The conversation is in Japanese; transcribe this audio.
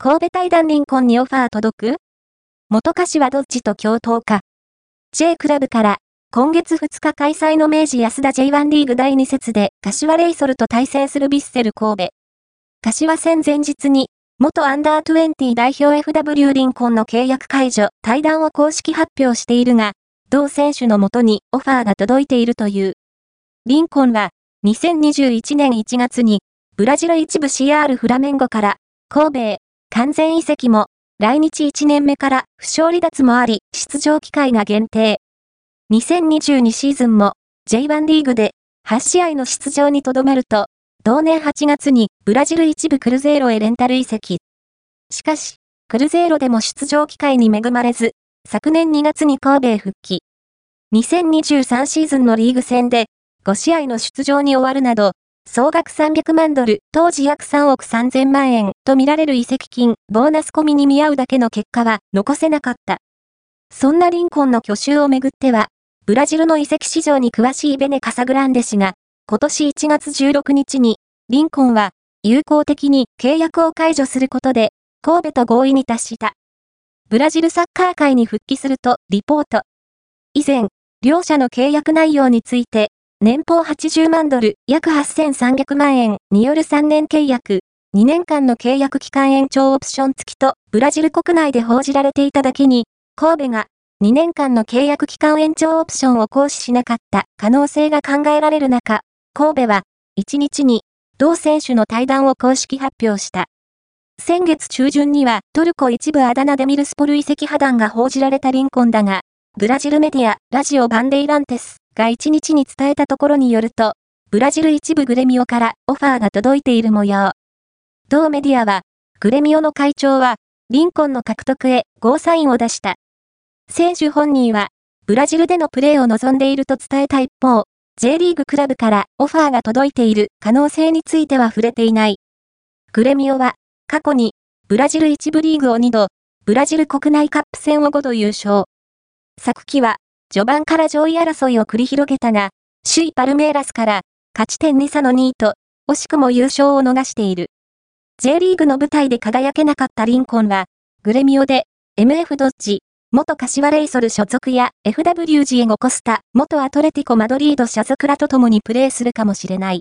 神戸対談リンコンにオファー届く？元柏どっちと共闘か？J クラブから今月2日開催の明治安田 J1 リーグ第2節で柏レイソルと対戦するビッセル神戸。柏戦前日に元アンダー20代表 FW リンコンの契約解除、対談を公式発表しているが、同選手のもとにオファーが届いているという。リンコンは、2021年1月に、ブラジル一部 CR フラメンゴから、神戸へ、完全移籍も、来日1年目から負傷離脱もあり、出場機会が限定。2022シーズンも、J1 リーグで、8試合の出場にとどまると、同年8月にブラジル一部クルゼーロへレンタル移籍。しかし、クルゼーロでも出場機会に恵まれず、昨年2月に神戸へ復帰。2023シーズンのリーグ戦で5試合の出場に終わるなど、総額300万ドル、当時約3億3000万円と見られる移籍金、ボーナス込みに見合うだけの結果は残せなかった。そんなリンコンの去就をめぐっては、ブラジルの移籍市場に詳しいベネ・カサグランデ氏が、今年1月16日に、リンコンは、有効的に契約を解除することで、神戸と合意に達した。ブラジルサッカー界に復帰すると、リポート。以前、両者の契約内容について、年俸80万ドル、約8300万円による3年契約、2年間の契約期間延長オプション付きと、ブラジル国内で報じられていただけに、神戸が2年間の契約期間延長オプションを行使しなかった可能性が考えられる中、神戸は、1日に、同選手の対談を公式発表した。先月中旬にはトルコ一部アダナデミルスポル遺跡破談が報じられたリンコンだが、ブラジルメディア、ラジオバンデイランテスが1日に伝えたところによると、ブラジル一部グレミオからオファーが届いている模様。同メディアは、グレミオの会長は、リンコンの獲得へゴーサインを出した。選手本人は、ブラジルでのプレーを望んでいると伝えた一方、J リーグクラブからオファーが届いている可能性については触れていない。グレミオは、過去に、ブラジル1部リーグを2度、ブラジル国内カップ戦を5度優勝。昨季は、序盤から上位争いを繰り広げたが、首位パルメイラスから勝ち点2差の2位と、惜しくも優勝を逃している。J リーグの舞台で輝けなかったリンコンは、グレミオで MF ドッジ、元柏レイソル所属や FW ジエゴコスタ、元アトレティコマドリード所属らと共にプレーするかもしれない。